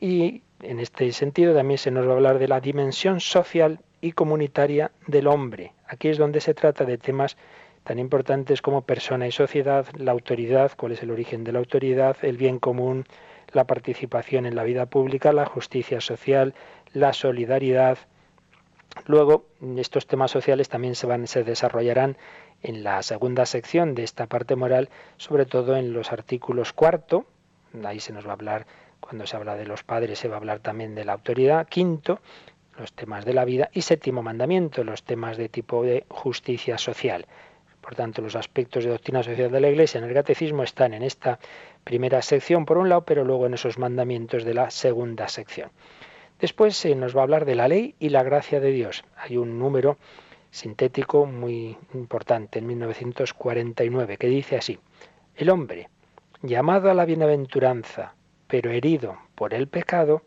Speaker 1: Y en este sentido también se nos va a hablar de la dimensión social y comunitaria del hombre. Aquí es donde se trata de temas tan importantes como persona y sociedad, la autoridad, cuál es el origen de la autoridad, el bien común, la participación en la vida pública, la justicia social, la solidaridad. Luego, estos temas sociales también se, van, se desarrollarán en la segunda sección de esta parte moral, sobre todo en los artículos cuarto, ahí se nos va a hablar, cuando se habla de los padres, se va a hablar también de la autoridad, quinto, los temas de la vida, y séptimo mandamiento, los temas de tipo de justicia social. Por tanto, los aspectos de doctrina social de la Iglesia en el catecismo están en esta primera sección por un lado, pero luego en esos mandamientos de la segunda sección. Después se nos va a hablar de la ley y la gracia de Dios. Hay un número sintético muy importante en 1949 que dice así, el hombre, llamado a la bienaventuranza, pero herido por el pecado,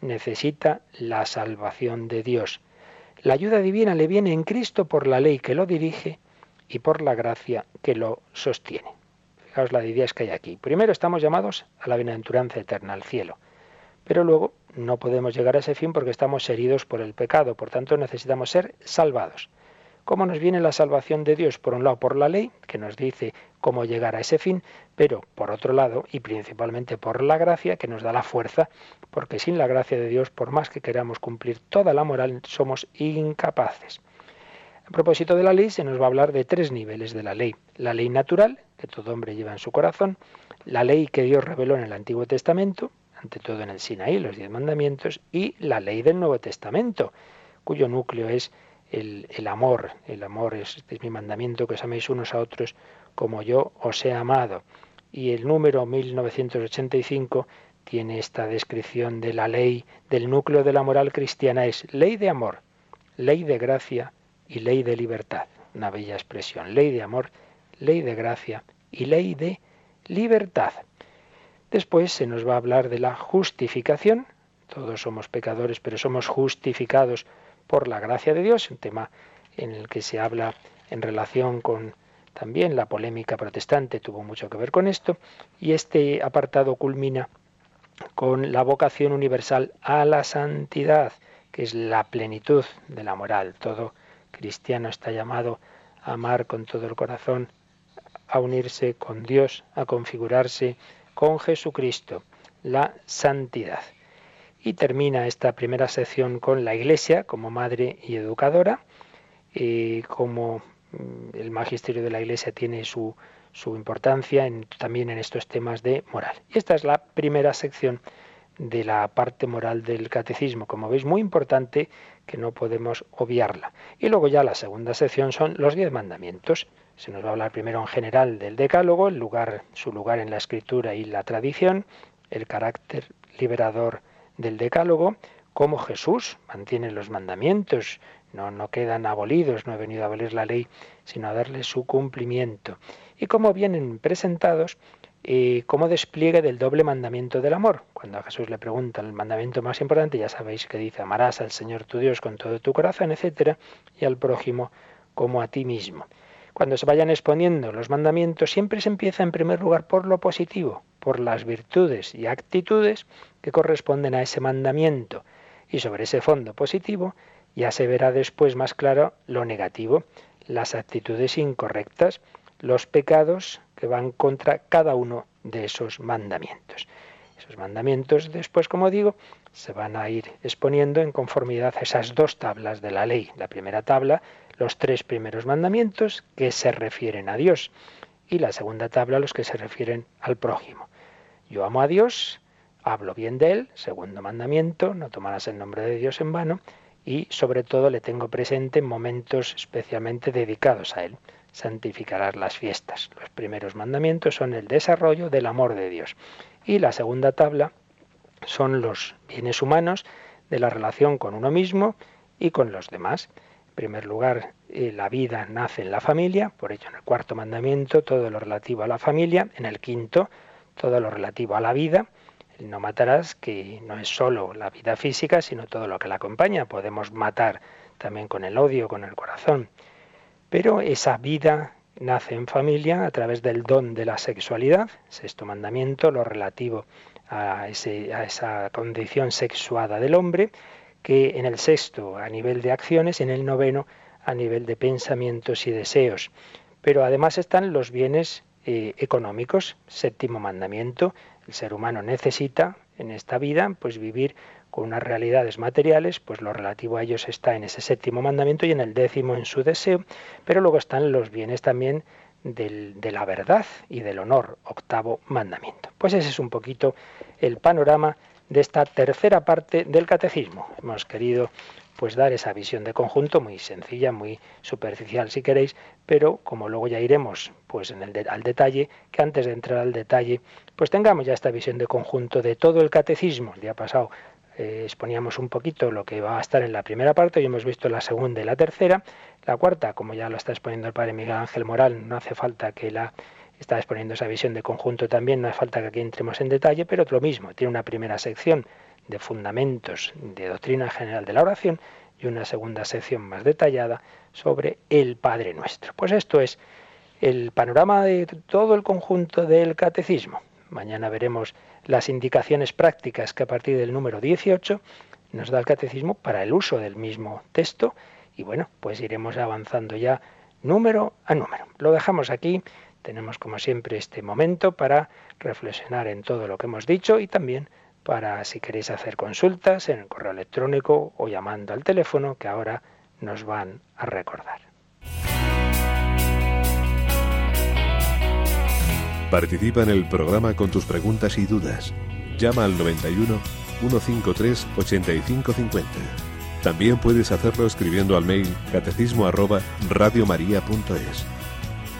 Speaker 1: necesita la salvación de Dios. La ayuda divina le viene en Cristo por la ley que lo dirige y por la gracia que lo sostiene. Fijaos la ideas que hay aquí. Primero estamos llamados a la bienaventuranza eterna, al cielo. Pero luego no podemos llegar a ese fin porque estamos heridos por el pecado. Por tanto, necesitamos ser salvados. ¿Cómo nos viene la salvación de Dios? Por un lado, por la ley, que nos dice cómo llegar a ese fin, pero por otro lado, y principalmente por la gracia, que nos da la fuerza, porque sin la gracia de Dios, por más que queramos cumplir toda la moral, somos incapaces. A propósito de la ley, se nos va a hablar de tres niveles de la ley. La ley natural, que todo hombre lleva en su corazón, la ley que Dios reveló en el Antiguo Testamento, ante todo en el Sinaí, los diez mandamientos, y la ley del Nuevo Testamento, cuyo núcleo es el, amor. El amor es, este es mi mandamiento, que os améis unos a otros como yo os he amado. Y el número 1985 tiene esta descripción de la ley, del núcleo de la moral cristiana, es ley de amor, ley de gracia, y ley de libertad. Una bella expresión. Ley de amor, ley de gracia y ley de libertad. Después se nos va a hablar de la justificación. Todos somos pecadores, pero somos justificados por la gracia de Dios, un tema en el que se habla en relación con también la polémica protestante, tuvo mucho que ver con esto, y este apartado culmina con la vocación universal a la santidad, que es la plenitud de la moral. Todo cristiano está llamado a amar con todo el corazón, a unirse con Dios, a configurarse con Jesucristo, la santidad. Y termina esta primera sección con la Iglesia como madre y educadora, y como mm, el magisterio de la Iglesia tiene su, su importancia también en estos temas de moral. Y esta es la primera sección de la parte moral del catecismo, como veis, muy importante que no podemos obviarla. Y luego ya la segunda sección son los diez mandamientos. Se nos va a hablar primero en general del decálogo, el lugar, su lugar en la escritura y la tradición, el carácter liberador del decálogo, cómo Jesús mantiene los mandamientos, no, no quedan abolidos, no he venido a abolir la ley, sino a darle su cumplimiento, y cómo vienen presentados y como despliegue del doble mandamiento del amor. Cuando a Jesús le pregunta el mandamiento más importante, ya sabéis que dice, amarás al Señor tu Dios con todo tu corazón, etcétera, y al prójimo como a ti mismo. Cuando se vayan exponiendo los mandamientos, siempre se empieza en primer lugar por lo positivo, por las virtudes y actitudes que corresponden a ese mandamiento. Y sobre ese fondo positivo ya se verá después más claro lo negativo, las actitudes incorrectas, los pecados que van contra cada uno de esos mandamientos. Esos mandamientos después, como digo, se van a ir exponiendo en conformidad a esas dos tablas de la ley. La primera tabla, los tres primeros mandamientos que se refieren a Dios y la segunda tabla, los que se refieren al prójimo. Yo amo a Dios, hablo bien de Él, segundo mandamiento, no tomarás el nombre de Dios en vano, y sobre todo le tengo presente en momentos especialmente dedicados a Él. Santificarás las fiestas. Los primeros mandamientos son el desarrollo del amor de Dios. Y la segunda tabla son los bienes humanos de la relación con uno mismo y con los demás. En primer lugar, eh, la vida nace en la familia, por ello en el cuarto mandamiento todo lo relativo a la familia, en el quinto todo lo relativo a la vida, no matarás, que no es solo la vida física, sino todo lo que la acompaña. Podemos matar también con el odio, con el corazón. Pero esa vida nace en familia a través del don de la sexualidad, sexto mandamiento, lo relativo a, esa condición sexuada del hombre, que en el sexto a nivel de acciones en el noveno a nivel de pensamientos y deseos. Pero además están los bienes eh, económicos, séptimo mandamiento, el ser humano necesita en esta vida pues vivir con unas realidades materiales, pues lo relativo a ellos está en ese séptimo mandamiento y en el décimo en su deseo, pero luego están los bienes también de la verdad y del honor, octavo mandamiento. Pues ese es un poquito el panorama de esta tercera parte del catecismo. Hemos querido pues dar esa visión de conjunto muy sencilla, muy superficial si queréis, pero como luego ya iremos pues en el al detalle, que antes de entrar al detalle, pues tengamos ya esta visión de conjunto de todo el catecismo. El día pasado eh, exponíamos un poquito lo que va a estar en la primera parte, y hemos visto la segunda y la tercera. La cuarta, como ya lo está exponiendo el padre Miguel Ángel Moral, no hace falta que la está exponiendo esa visión de conjunto también, no hace falta que aquí entremos en detalle, pero lo mismo, tiene una primera sección de fundamentos de doctrina general de la oración y una segunda sección más detallada sobre el Padre Nuestro. Pues esto es el panorama de todo el conjunto del catecismo. Mañana veremos las indicaciones prácticas que a partir del número 18 nos da el catecismo para el uso del mismo texto y bueno, pues iremos avanzando ya número a número. Lo dejamos aquí, tenemos como siempre este momento para reflexionar en todo lo que hemos dicho y también para si queréis hacer consultas en el correo electrónico o llamando al teléfono que ahora nos van a recordar.
Speaker 5: Participa en el programa con tus preguntas y dudas. Llama al 91 153 8550. También puedes hacerlo escribiendo al mail catecismo arroba radiomaria.es.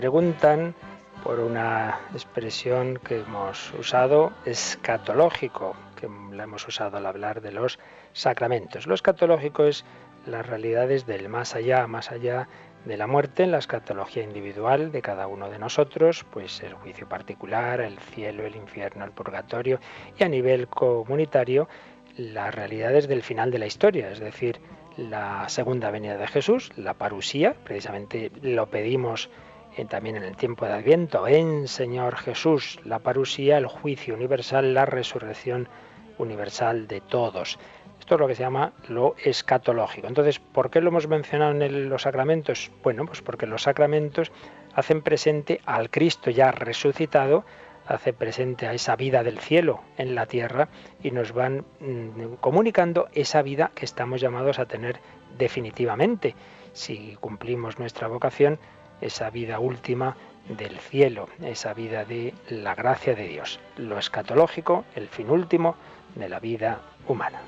Speaker 1: preguntan por una expresión que hemos usado, escatológico, que la hemos usado al hablar de los sacramentos. Lo escatológico es las realidades del más allá, más allá de la muerte, en la escatología individual de cada uno de nosotros, pues el juicio particular, el cielo, el infierno, el purgatorio, y a nivel comunitario, las realidades del final de la historia, es decir, la segunda venida de Jesús, la parusía, precisamente lo pedimos también en el tiempo de Adviento. En Señor Jesús, la parusía, el juicio universal, la resurrección universal de todos. Esto es lo que se llama lo escatológico. Entonces, ¿por qué lo hemos mencionado en los sacramentos? Bueno, pues porque los sacramentos hacen presente al Cristo ya resucitado, hace presente a esa vida del cielo en la tierra y nos van mm, comunicando esa vida que estamos llamados a tener definitivamente. Si cumplimos nuestra vocación, esa vida última del cielo, esa vida de la gracia de Dios, lo escatológico, el fin último de la vida humana.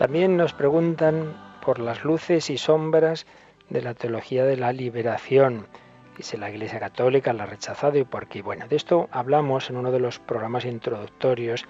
Speaker 1: También nos preguntan por las luces y sombras de la teología de la liberación. Si la Iglesia Católica la ha rechazado y por qué. Bueno, de esto hablamos en uno de los programas introductorios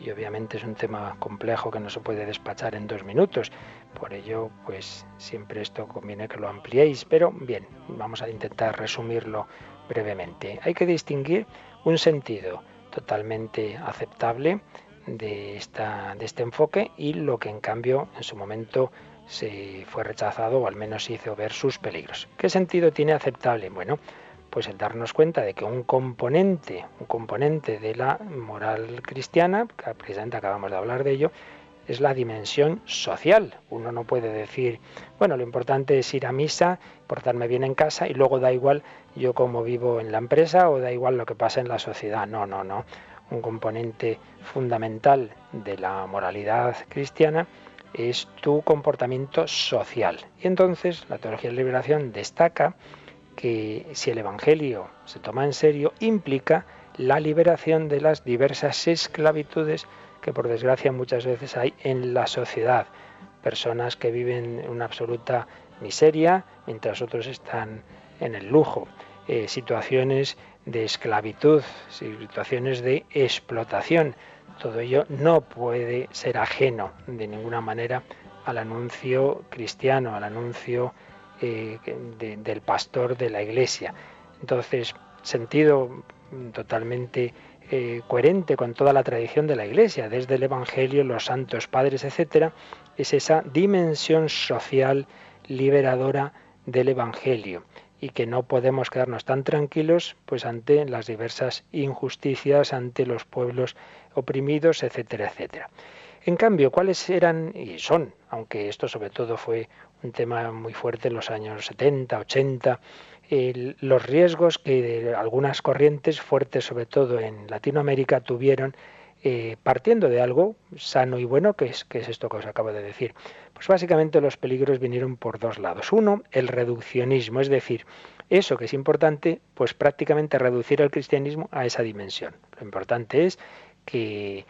Speaker 1: y obviamente es un tema complejo que no se puede despachar en dos minutos. Por ello, pues siempre esto conviene que lo ampliéis. Pero bien, vamos a intentar resumirlo brevemente. Hay que distinguir un sentido totalmente aceptable de, esta, de este enfoque y lo que en cambio en su momento se fue rechazado o al menos hizo ver sus peligros. ¿Qué sentido tiene aceptable? Bueno, pues el darnos cuenta de que un componente, un componente de la moral cristiana, que precisamente acabamos de hablar de ello, es la dimensión social. Uno no puede decir, bueno, lo importante es ir a misa, portarme bien en casa y luego da igual yo cómo vivo en la empresa o da igual lo que pasa en la sociedad. No, no, no un componente fundamental de la moralidad cristiana es tu comportamiento social. Y entonces la teología de liberación destaca que si el Evangelio se toma en serio, implica la liberación de las diversas esclavitudes que por desgracia muchas veces hay en la sociedad. Personas que viven en una absoluta miseria mientras otros están en el lujo. Eh, situaciones de esclavitud, situaciones de explotación. Todo ello no puede ser ajeno de ninguna manera al anuncio cristiano, al anuncio eh, del pastor de la iglesia. Entonces, sentido totalmente eh, coherente con toda la tradición de la iglesia, desde el Evangelio, los santos padres, etcétera, es esa dimensión social liberadora del Evangelio y que no podemos quedarnos tan tranquilos pues ante las diversas injusticias, ante los pueblos oprimidos, etcétera, etcétera. En cambio, ¿cuáles eran y son, aunque esto sobre todo fue un tema muy fuerte en los años 70, 80, los riesgos que algunas corrientes fuertes, sobre todo en Latinoamérica, tuvieron eh, partiendo de algo sano y bueno, que es, esto que os acabo de decir. Pues básicamente los peligros vinieron por dos lados. Uno, el reduccionismo, es decir, eso que es importante, pues prácticamente reducir el cristianismo a esa dimensión. Lo importante es que,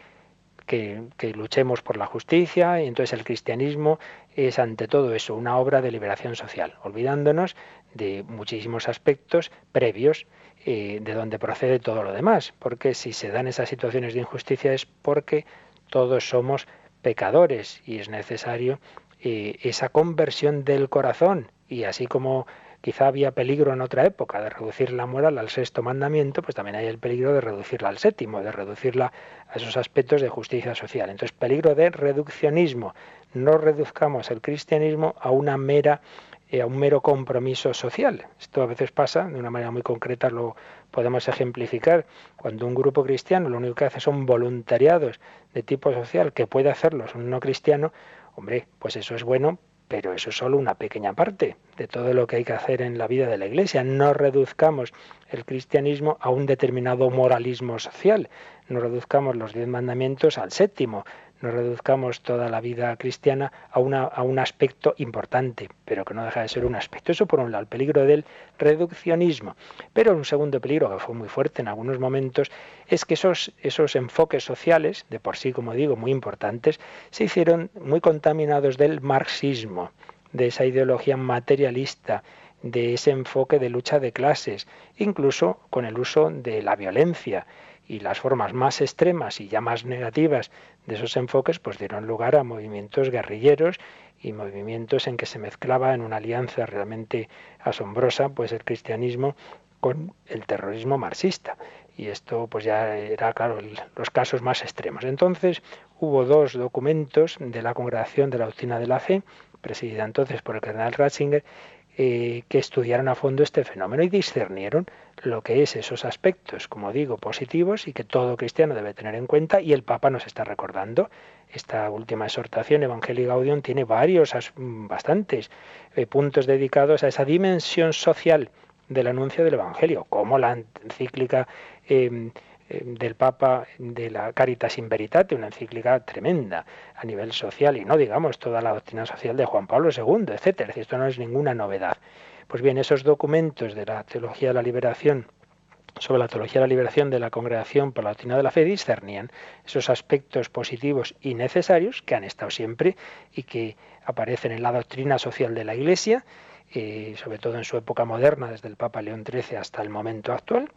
Speaker 1: luchemos por la justicia y entonces el cristianismo es ante todo eso una obra de liberación social, olvidándonos de muchísimos aspectos previos de donde procede todo lo demás, porque si se dan esas situaciones de injusticia es porque todos somos pecadores y es necesario eh, esa conversión del corazón y así como quizá había peligro en otra época de reducir la moral al sexto mandamiento, pues también hay el peligro de reducirla al séptimo, de reducirla a esos aspectos de justicia social. Entonces, peligro de reduccionismo. No reduzcamos el cristianismo a una mera eh, a un mero compromiso social. Esto a veces pasa, de una manera muy concreta lo podemos ejemplificar, cuando un grupo cristiano lo único que hace son voluntariados de tipo social, que puede hacerlos un no cristiano, hombre, pues eso es bueno, pero eso es solo una pequeña parte de todo lo que hay que hacer en la vida de la Iglesia. No reduzcamos el cristianismo a un determinado moralismo social, no reduzcamos los diez mandamientos al séptimo, no reduzcamos toda la vida cristiana a, una, a un aspecto importante, pero que no deja de ser un aspecto. Eso por un lado, el peligro del reduccionismo. Pero un segundo peligro, que fue muy fuerte en algunos momentos, es que esos, esos enfoques sociales, de por sí, como digo, muy importantes, se hicieron muy contaminados del marxismo, de esa ideología materialista, de ese enfoque de lucha de clases, incluso con el uso de la violencia y las formas más extremas y ya más negativas de esos enfoques pues dieron lugar a movimientos guerrilleros y movimientos en que se mezclaba en una alianza realmente asombrosa pues el cristianismo con el terrorismo marxista. y esto pues ya era, claro, los casos más extremos. Entonces hubo dos documentos de la Congregación de la Doctrina de la Fe, presidida entonces por el cardenal Ratzinger, eh, que estudiaron a fondo este fenómeno y discernieron lo que es esos aspectos, como digo, positivos y que todo cristiano debe tener en cuenta y el Papa nos está recordando. Esta última exhortación, Evangelii Gaudium, tiene varios, bastantes eh, puntos dedicados a esa dimensión social del anuncio del Evangelio, como la encíclica em, del Papa de la Caritas in Veritate, una encíclica tremenda a nivel social, y no digamos toda la doctrina social de Juan Pablo II, etcétera. Esto no es ninguna novedad. Pues bien, esos documentos de la Teología de la Liberación sobre la teología de la liberación de la Congregación por la Doctrina de la Fe discernían esos aspectos positivos y necesarios que han estado siempre y que aparecen en la doctrina social de la Iglesia y sobre todo en su época moderna, desde el Papa León XIII hasta el momento actual,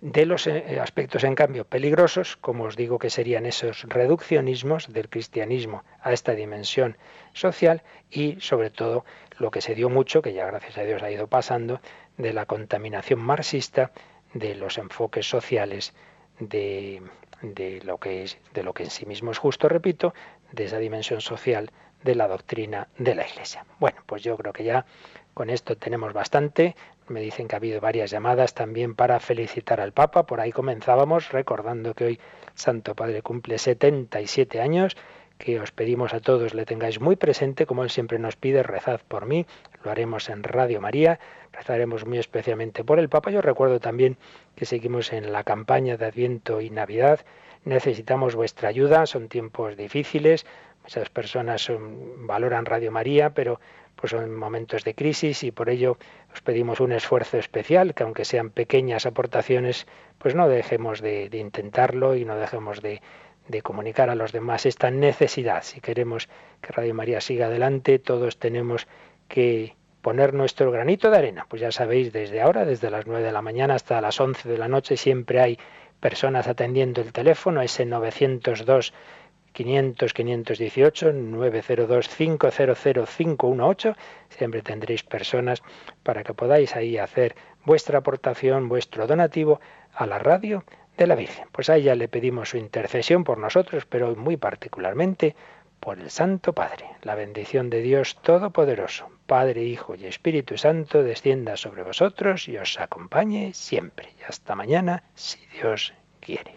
Speaker 1: de los eh, aspectos, en cambio, peligrosos, como os digo que serían esos reduccionismos del cristianismo a esta dimensión social y, sobre todo, lo que se dio mucho, que ya gracias a Dios ha ido pasando, de la contaminación marxista de los enfoques sociales de, de, lo que es, de lo que en sí mismo es justo, repito, de esa dimensión social de la doctrina de la Iglesia. Bueno, pues yo creo que ya con esto tenemos bastante. Me dicen que ha habido varias llamadas también para felicitar al Papa. Por ahí comenzábamos recordando que hoy Santo Padre cumple 77 años que os pedimos a todos le tengáis muy presente, como él siempre nos pide, rezad por mí, lo haremos en Radio María, rezaremos muy especialmente por el Papa. Yo recuerdo también que seguimos en la campaña de Adviento y Navidad, necesitamos vuestra ayuda, son tiempos difíciles, muchas personas valoran Radio María, pero pues son momentos de crisis y por ello os pedimos un esfuerzo especial, que aunque sean pequeñas aportaciones, pues no dejemos de, intentarlo y no dejemos de, de comunicar a los demás esta necesidad. Si queremos que Radio María siga adelante, todos tenemos que poner nuestro granito de arena. Pues ya sabéis, desde ahora, desde las 9 de la mañana hasta las 11 de la noche, siempre hay personas atendiendo el teléfono, ese 902 500 518 902 500 518. Siempre tendréis personas para que podáis ahí hacer vuestra aportación, vuestro donativo a la radio de la Virgen. Pues a ella le pedimos su intercesión por nosotros, pero muy particularmente por el Santo Padre. La bendición de Dios Todopoderoso, Padre, Hijo y Espíritu Santo, descienda sobre vosotros y os acompañe siempre. Y hasta mañana, si Dios quiere.